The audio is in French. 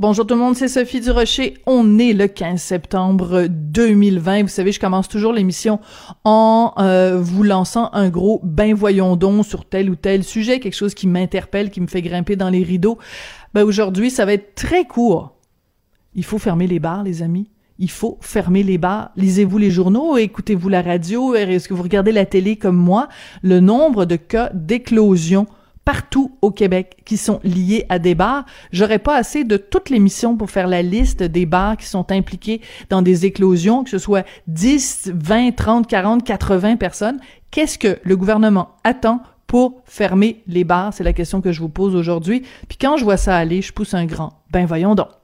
Bonjour tout le monde, c'est Sophie Durocher. On est le 15 septembre 2020. Vous savez, je commence toujours l'émission en euh, vous lançant un gros ben voyons donc sur tel ou tel sujet, quelque chose qui m'interpelle, qui me fait grimper dans les rideaux. Ben aujourd'hui, ça va être très court. Il faut fermer les bars, les amis. Il faut fermer les bars. Lisez-vous les journaux, écoutez-vous la radio, est-ce que vous regardez la télé comme moi? Le nombre de cas d'éclosion partout au Québec qui sont liés à des bars. J'aurais pas assez de toute l'émission pour faire la liste des bars qui sont impliqués dans des éclosions, que ce soit 10, 20, 30, 40, 80 personnes. Qu'est-ce que le gouvernement attend pour fermer les bars? C'est la question que je vous pose aujourd'hui. Puis quand je vois ça aller, je pousse un grand. Ben voyons donc.